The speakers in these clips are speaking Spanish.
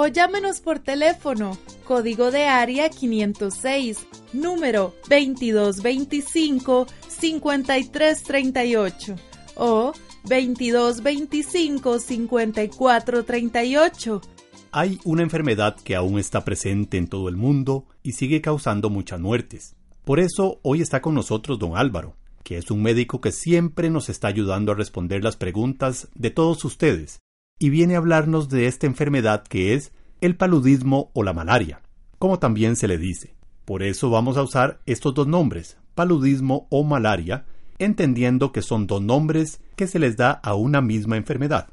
o llámenos por teléfono, código de área 506, número 2225-5338 o 2225-5438. Hay una enfermedad que aún está presente en todo el mundo y sigue causando muchas muertes. Por eso hoy está con nosotros don Álvaro, que es un médico que siempre nos está ayudando a responder las preguntas de todos ustedes y viene a hablarnos de esta enfermedad que es el paludismo o la malaria, como también se le dice. Por eso vamos a usar estos dos nombres, paludismo o malaria, entendiendo que son dos nombres que se les da a una misma enfermedad.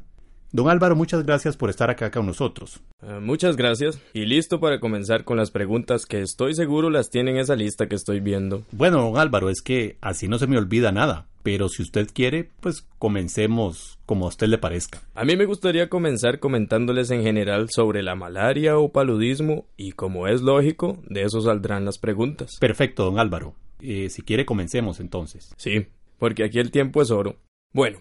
Don Álvaro, muchas gracias por estar acá con nosotros. Uh, muchas gracias. Y listo para comenzar con las preguntas que estoy seguro las tiene en esa lista que estoy viendo. Bueno, don Álvaro, es que así no se me olvida nada. Pero si usted quiere, pues comencemos como a usted le parezca. A mí me gustaría comenzar comentándoles en general sobre la malaria o paludismo y como es lógico, de eso saldrán las preguntas. Perfecto, don Álvaro. Eh, si quiere, comencemos entonces. Sí, porque aquí el tiempo es oro. Bueno,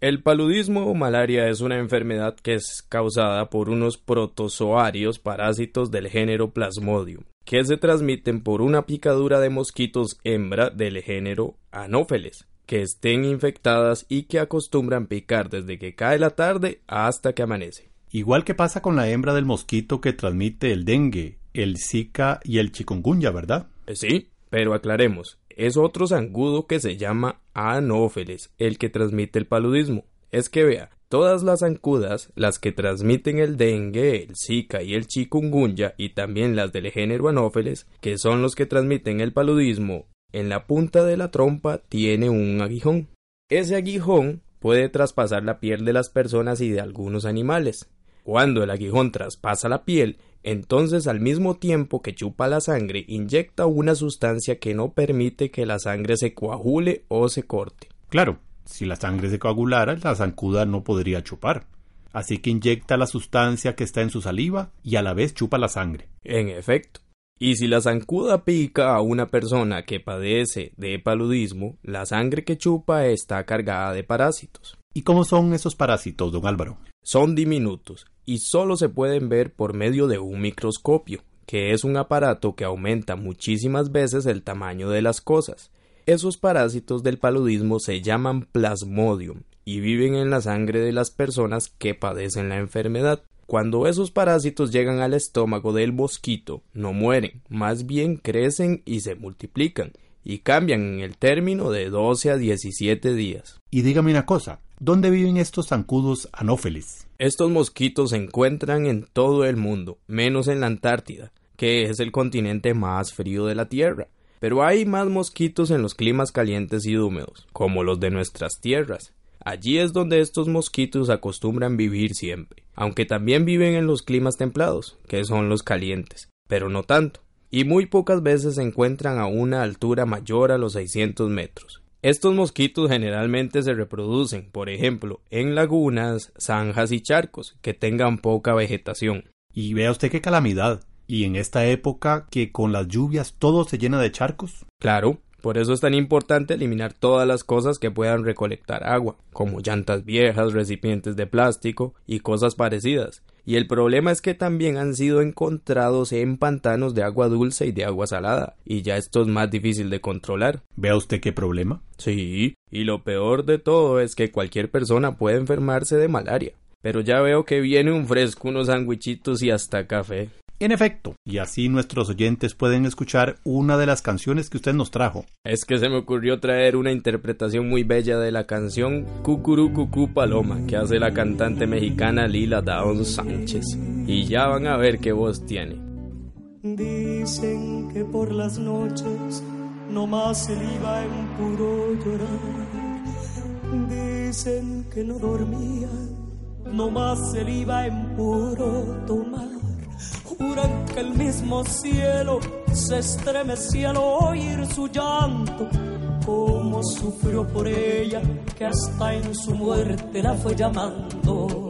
el paludismo o malaria es una enfermedad que es causada por unos protozoarios parásitos del género Plasmodium, que se transmiten por una picadura de mosquitos hembra del género Anopheles, que estén infectadas y que acostumbran picar desde que cae la tarde hasta que amanece. Igual que pasa con la hembra del mosquito que transmite el dengue, el zika y el chikungunya, ¿verdad? Eh, sí, pero aclaremos, es otro zancudo que se llama anófeles, el que transmite el paludismo. Es que vea, todas las zancudas, las que transmiten el dengue, el zika y el chikungunya, y también las del género anófeles, que son los que transmiten el paludismo, en la punta de la trompa tiene un aguijón. Ese aguijón puede traspasar la piel de las personas y de algunos animales. Cuando el aguijón traspasa la piel, entonces al mismo tiempo que chupa la sangre, inyecta una sustancia que no permite que la sangre se coagule o se corte. Claro, si la sangre se coagulara, la zancuda no podría chupar. Así que inyecta la sustancia que está en su saliva y a la vez chupa la sangre. En efecto. Y si la zancuda pica a una persona que padece de paludismo, la sangre que chupa está cargada de parásitos. ¿Y cómo son esos parásitos, don Álvaro? Son diminutos y solo se pueden ver por medio de un microscopio, que es un aparato que aumenta muchísimas veces el tamaño de las cosas. Esos parásitos del paludismo se llaman plasmodium y viven en la sangre de las personas que padecen la enfermedad. Cuando esos parásitos llegan al estómago del mosquito, no mueren, más bien crecen y se multiplican, y cambian en el término de 12 a 17 días. Y dígame una cosa, ¿dónde viven estos zancudos anófeles? Estos mosquitos se encuentran en todo el mundo, menos en la Antártida, que es el continente más frío de la Tierra. Pero hay más mosquitos en los climas calientes y húmedos, como los de nuestras tierras. Allí es donde estos mosquitos acostumbran vivir siempre, aunque también viven en los climas templados, que son los calientes, pero no tanto y muy pocas veces se encuentran a una altura mayor a los 600 metros. Estos mosquitos generalmente se reproducen, por ejemplo, en lagunas, zanjas y charcos que tengan poca vegetación. Y vea usted qué calamidad. Y en esta época que con las lluvias todo se llena de charcos. Claro, por eso es tan importante eliminar todas las cosas que puedan recolectar agua, como llantas viejas, recipientes de plástico y cosas parecidas. Y el problema es que también han sido encontrados en pantanos de agua dulce y de agua salada, y ya esto es más difícil de controlar. ¿Vea usted qué problema? Sí, y lo peor de todo es que cualquier persona puede enfermarse de malaria. Pero ya veo que viene un fresco, unos sandwichitos y hasta café. En efecto, y así nuestros oyentes pueden escuchar una de las canciones que usted nos trajo. Es que se me ocurrió traer una interpretación muy bella de la canción Cucurú Cucú Paloma que hace la cantante mexicana Lila Dawn Sánchez. Y ya van a ver qué voz tiene. Dicen que por las noches no más se iba en puro llorar. Dicen que no dormía, no más se iba en puro tomar juran que el mismo cielo se estremecía al oír su llanto, como sufrió por ella, que hasta en su muerte la fue llamando.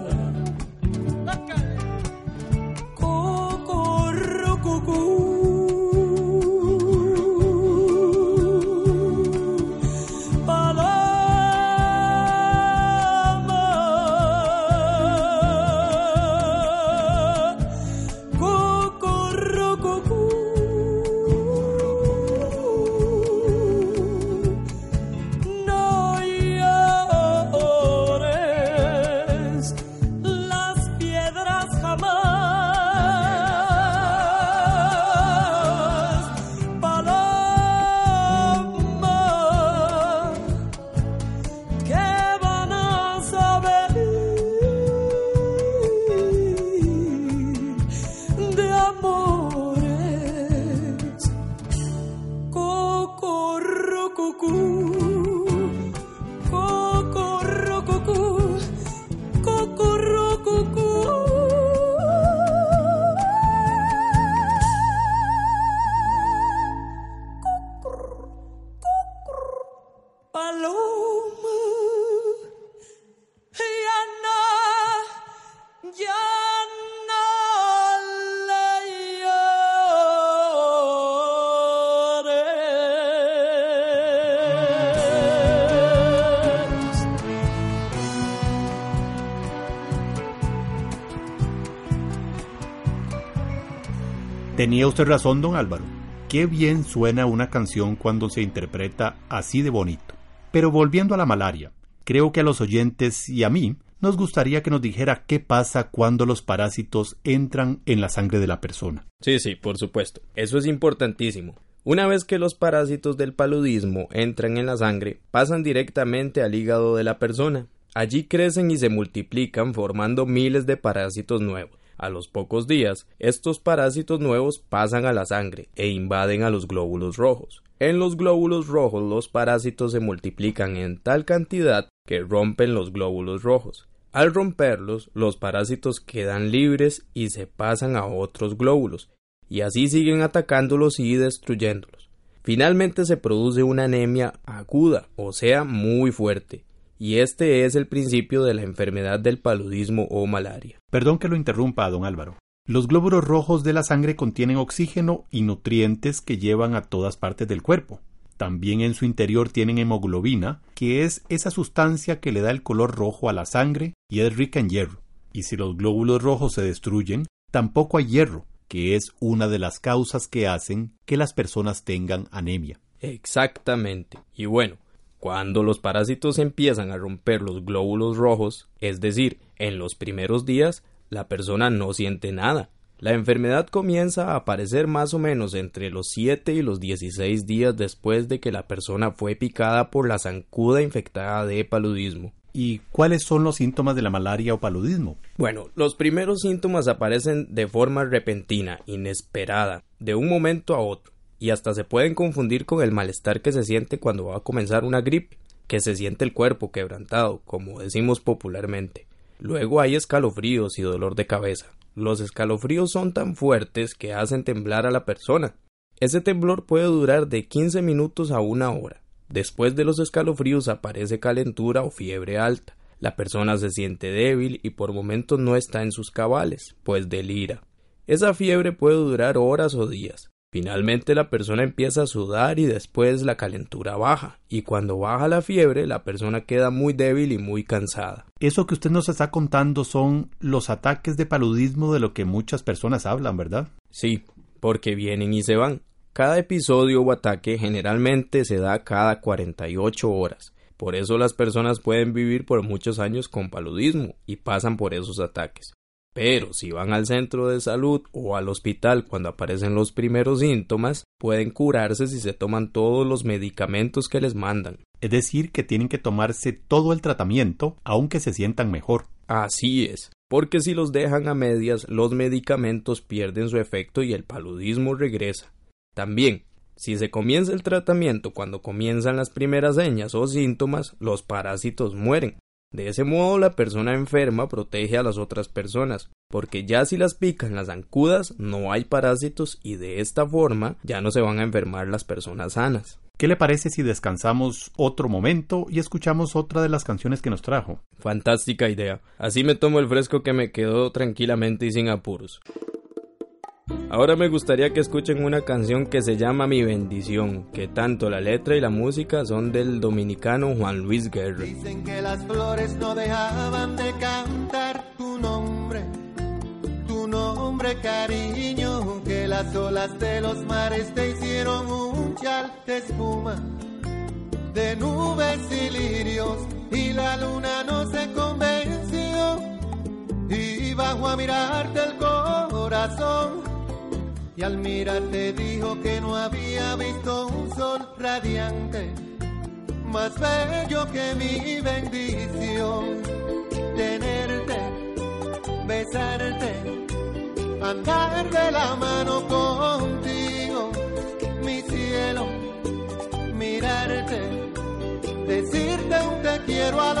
Tenía usted razón, don Álvaro. Qué bien suena una canción cuando se interpreta así de bonito. Pero volviendo a la malaria, creo que a los oyentes y a mí nos gustaría que nos dijera qué pasa cuando los parásitos entran en la sangre de la persona. Sí, sí, por supuesto. Eso es importantísimo. Una vez que los parásitos del paludismo entran en la sangre, pasan directamente al hígado de la persona. Allí crecen y se multiplican formando miles de parásitos nuevos. A los pocos días, estos parásitos nuevos pasan a la sangre e invaden a los glóbulos rojos. En los glóbulos rojos los parásitos se multiplican en tal cantidad que rompen los glóbulos rojos. Al romperlos, los parásitos quedan libres y se pasan a otros glóbulos, y así siguen atacándolos y destruyéndolos. Finalmente se produce una anemia aguda, o sea, muy fuerte, y este es el principio de la enfermedad del paludismo o malaria. Perdón que lo interrumpa, don Álvaro. Los glóbulos rojos de la sangre contienen oxígeno y nutrientes que llevan a todas partes del cuerpo. También en su interior tienen hemoglobina, que es esa sustancia que le da el color rojo a la sangre y es rica en hierro. Y si los glóbulos rojos se destruyen, tampoco hay hierro, que es una de las causas que hacen que las personas tengan anemia. Exactamente. Y bueno, cuando los parásitos empiezan a romper los glóbulos rojos, es decir, en los primeros días, la persona no siente nada. La enfermedad comienza a aparecer más o menos entre los 7 y los 16 días después de que la persona fue picada por la zancuda infectada de paludismo. ¿Y cuáles son los síntomas de la malaria o paludismo? Bueno, los primeros síntomas aparecen de forma repentina, inesperada, de un momento a otro, y hasta se pueden confundir con el malestar que se siente cuando va a comenzar una gripe, que se siente el cuerpo quebrantado, como decimos popularmente. Luego hay escalofríos y dolor de cabeza. Los escalofríos son tan fuertes que hacen temblar a la persona. Ese temblor puede durar de 15 minutos a una hora. Después de los escalofríos aparece calentura o fiebre alta. La persona se siente débil y por momentos no está en sus cabales, pues delira. Esa fiebre puede durar horas o días. Finalmente la persona empieza a sudar y después la calentura baja, y cuando baja la fiebre la persona queda muy débil y muy cansada. Eso que usted nos está contando son los ataques de paludismo de lo que muchas personas hablan, ¿verdad? Sí, porque vienen y se van. Cada episodio o ataque generalmente se da cada 48 horas. Por eso las personas pueden vivir por muchos años con paludismo y pasan por esos ataques. Pero si van al centro de salud o al hospital cuando aparecen los primeros síntomas, pueden curarse si se toman todos los medicamentos que les mandan. Es decir, que tienen que tomarse todo el tratamiento aunque se sientan mejor. Así es, porque si los dejan a medias, los medicamentos pierden su efecto y el paludismo regresa. También, si se comienza el tratamiento cuando comienzan las primeras señas o síntomas, los parásitos mueren. De ese modo la persona enferma protege a las otras personas, porque ya si las pican las zancudas no hay parásitos y de esta forma ya no se van a enfermar las personas sanas. ¿Qué le parece si descansamos otro momento y escuchamos otra de las canciones que nos trajo? Fantástica idea. Así me tomo el fresco que me quedó tranquilamente y sin apuros. Ahora me gustaría que escuchen una canción que se llama Mi bendición, que tanto la letra y la música son del dominicano Juan Luis Guerra. Dicen que las flores no dejaban de cantar tu nombre, tu nombre cariño, que las olas de los mares te hicieron un chal de espuma, de nubes y lirios, y la luna no se convenció, y bajo a mirarte el corazón y al mirarte dijo que no había visto un sol radiante, más bello que mi bendición. Tenerte, besarte, andar de la mano contigo, mi cielo, mirarte, decirte un te quiero al oído,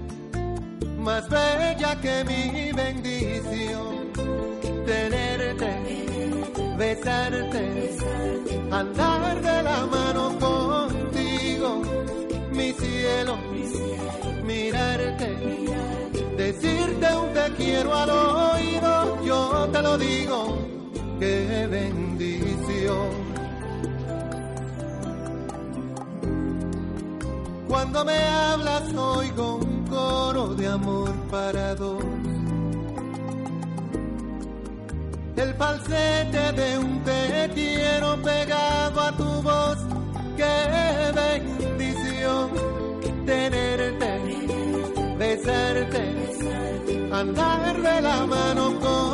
más bella que mi bendición. Tenerte, besarte, andar de la mano contigo, mi cielo, mirarte, decirte un te quiero al oído, yo te lo digo, qué bendición. Cuando me hablas oigo coro de amor para dos. El falsete de un te pegado a tu voz. Qué bendición tenerte, besarte, andar de la mano contigo,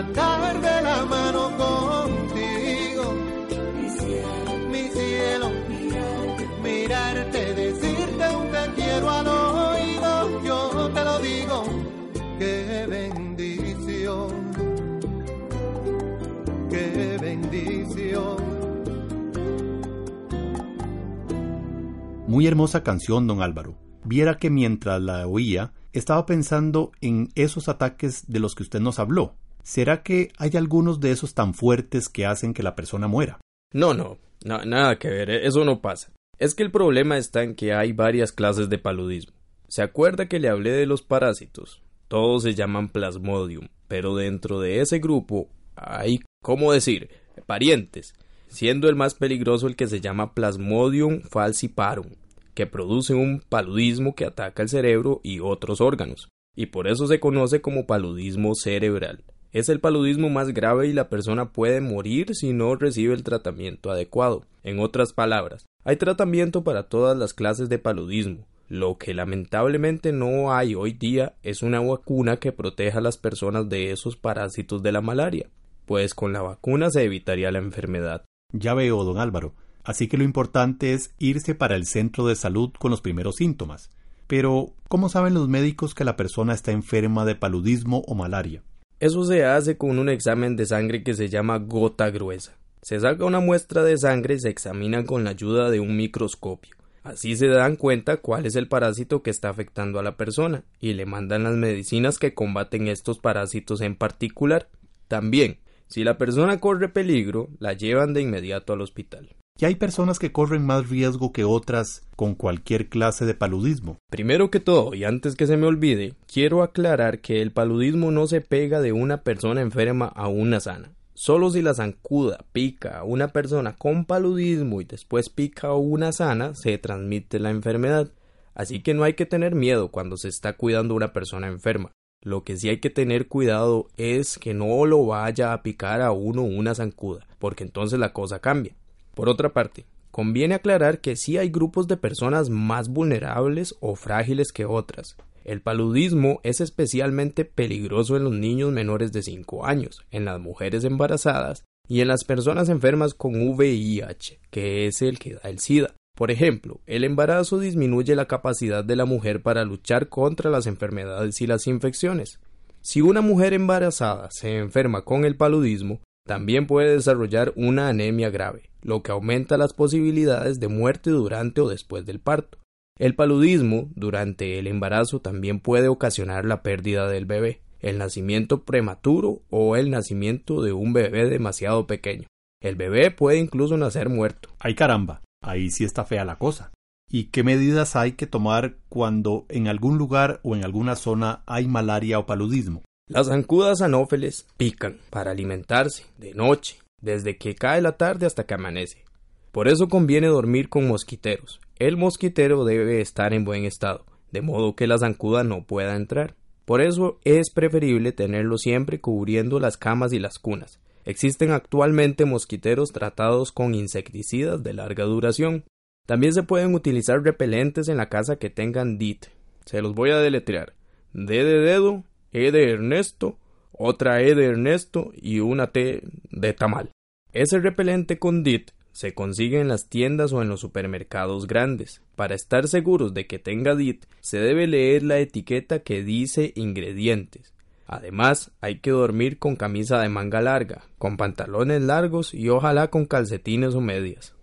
Andar de la mano contigo, mi cielo, mirarte, decirte un te quiero al oído, yo te lo digo, qué bendición, qué bendición. Muy hermosa canción, don Álvaro. Viera que mientras la oía, estaba pensando en esos ataques de los que usted nos habló. ¿Será que hay algunos de esos tan fuertes que hacen que la persona muera? No, no, nada que ver, eso no pasa. Es que el problema está en que hay varias clases de paludismo. ¿Se acuerda que le hablé de los parásitos? Todos se llaman plasmodium, pero dentro de ese grupo hay, ¿cómo decir?, parientes, siendo el más peligroso el que se llama Plasmodium falciparum, que produce un paludismo que ataca el cerebro y otros órganos, y por eso se conoce como paludismo cerebral. Es el paludismo más grave y la persona puede morir si no recibe el tratamiento adecuado. En otras palabras, hay tratamiento para todas las clases de paludismo. Lo que lamentablemente no hay hoy día es una vacuna que proteja a las personas de esos parásitos de la malaria, pues con la vacuna se evitaría la enfermedad. Ya veo, don Álvaro. Así que lo importante es irse para el centro de salud con los primeros síntomas. Pero, ¿cómo saben los médicos que la persona está enferma de paludismo o malaria? Eso se hace con un examen de sangre que se llama gota gruesa. Se saca una muestra de sangre y se examina con la ayuda de un microscopio. Así se dan cuenta cuál es el parásito que está afectando a la persona y le mandan las medicinas que combaten estos parásitos en particular. También, si la persona corre peligro, la llevan de inmediato al hospital. Y hay personas que corren más riesgo que otras con cualquier clase de paludismo. Primero que todo, y antes que se me olvide, quiero aclarar que el paludismo no se pega de una persona enferma a una sana. Solo si la zancuda pica a una persona con paludismo y después pica a una sana, se transmite la enfermedad. Así que no hay que tener miedo cuando se está cuidando a una persona enferma. Lo que sí hay que tener cuidado es que no lo vaya a picar a uno una zancuda, porque entonces la cosa cambia. Por otra parte, conviene aclarar que sí hay grupos de personas más vulnerables o frágiles que otras. El paludismo es especialmente peligroso en los niños menores de 5 años, en las mujeres embarazadas y en las personas enfermas con VIH, que es el que da el SIDA. Por ejemplo, el embarazo disminuye la capacidad de la mujer para luchar contra las enfermedades y las infecciones. Si una mujer embarazada se enferma con el paludismo, también puede desarrollar una anemia grave, lo que aumenta las posibilidades de muerte durante o después del parto. El paludismo durante el embarazo también puede ocasionar la pérdida del bebé, el nacimiento prematuro o el nacimiento de un bebé demasiado pequeño. El bebé puede incluso nacer muerto. Ay caramba, ahí sí está fea la cosa. ¿Y qué medidas hay que tomar cuando en algún lugar o en alguna zona hay malaria o paludismo? Las zancudas anófeles pican para alimentarse de noche, desde que cae la tarde hasta que amanece. Por eso conviene dormir con mosquiteros. El mosquitero debe estar en buen estado, de modo que la zancuda no pueda entrar. Por eso es preferible tenerlo siempre cubriendo las camas y las cunas. Existen actualmente mosquiteros tratados con insecticidas de larga duración. También se pueden utilizar repelentes en la casa que tengan DIT. Se los voy a deletrear. D de dedo, E de Ernesto, otra E de Ernesto y una T de tamal. Ese repelente con DIT se consigue en las tiendas o en los supermercados grandes. Para estar seguros de que tenga DIT, se debe leer la etiqueta que dice ingredientes. Además, hay que dormir con camisa de manga larga, con pantalones largos y ojalá con calcetines o medias.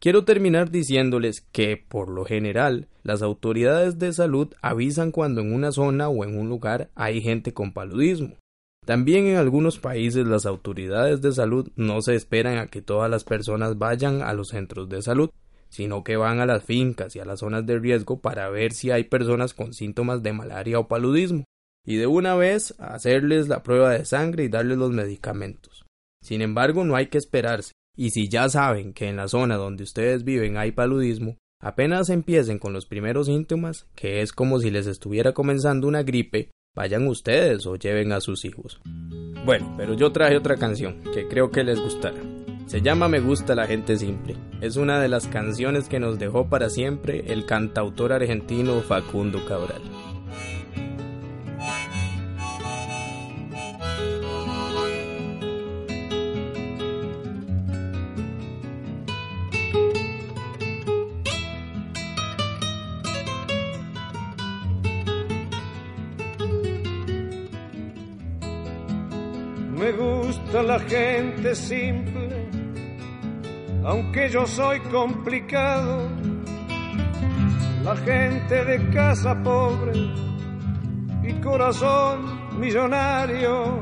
Quiero terminar diciéndoles que, por lo general, las autoridades de salud avisan cuando en una zona o en un lugar hay gente con paludismo. También en algunos países las autoridades de salud no se esperan a que todas las personas vayan a los centros de salud, sino que van a las fincas y a las zonas de riesgo para ver si hay personas con síntomas de malaria o paludismo, y de una vez hacerles la prueba de sangre y darles los medicamentos. Sin embargo, no hay que esperarse, y si ya saben que en la zona donde ustedes viven hay paludismo, Apenas empiecen con los primeros síntomas, que es como si les estuviera comenzando una gripe, vayan ustedes o lleven a sus hijos. Bueno, pero yo traje otra canción que creo que les gustará. Se llama Me gusta la gente simple. Es una de las canciones que nos dejó para siempre el cantautor argentino Facundo Cabral. La gente simple, aunque yo soy complicado. La gente de casa pobre y corazón millonario.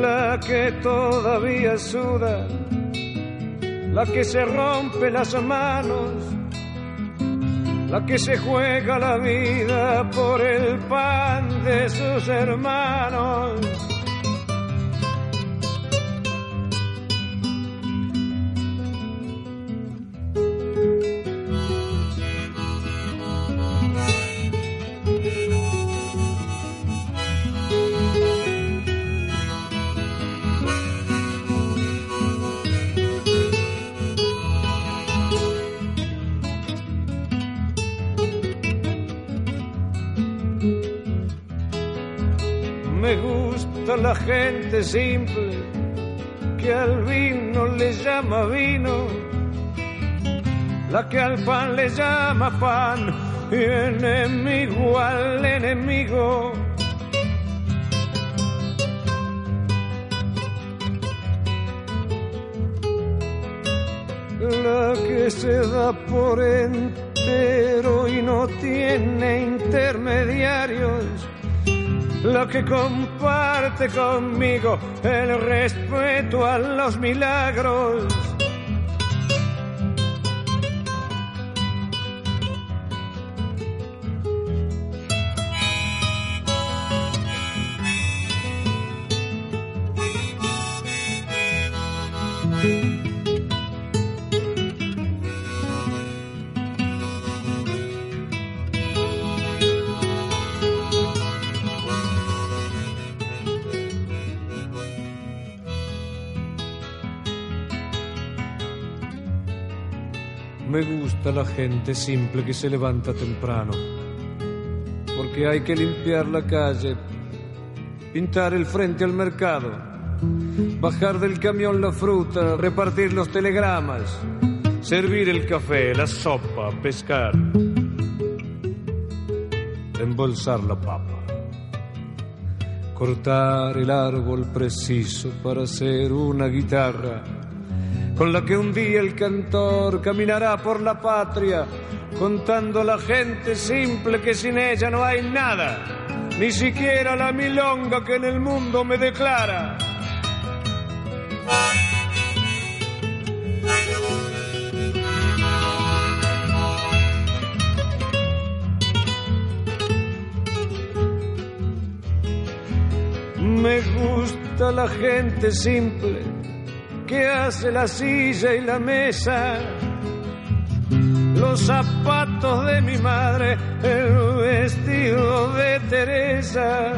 La que todavía suda, la que se rompe las manos la que se juega la vida por el pan de sus hermanos. La gente simple que al vino le llama vino, la que al pan le llama pan y enemigo al enemigo. La que se da por entero y no tiene intermediarios la que comparte conmigo el respeto a los milagros. La gente simple que se levanta temprano, porque hay que limpiar la calle, pintar el frente al mercado, bajar del camión la fruta, repartir los telegramas, servir el café, la sopa, pescar, embolsar la papa, cortar el árbol preciso para hacer una guitarra con la que un día el cantor caminará por la patria, contando a la gente simple que sin ella no hay nada, ni siquiera la milonga que en el mundo me declara. Me gusta la gente simple que hace la silla y la mesa, los zapatos de mi madre, el vestido de Teresa.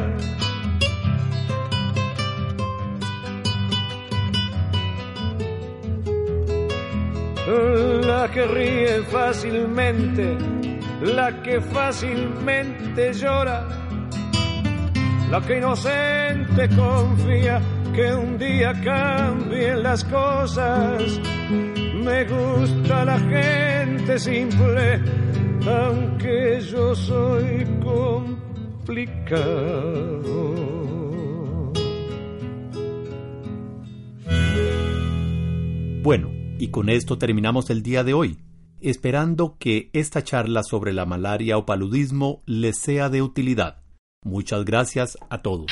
La que ríe fácilmente, la que fácilmente llora, la que inocente confía que un día cambien las cosas. Me gusta la gente simple, aunque yo soy complicado. Bueno, y con esto terminamos el día de hoy, esperando que esta charla sobre la malaria o paludismo les sea de utilidad. Muchas gracias a todos.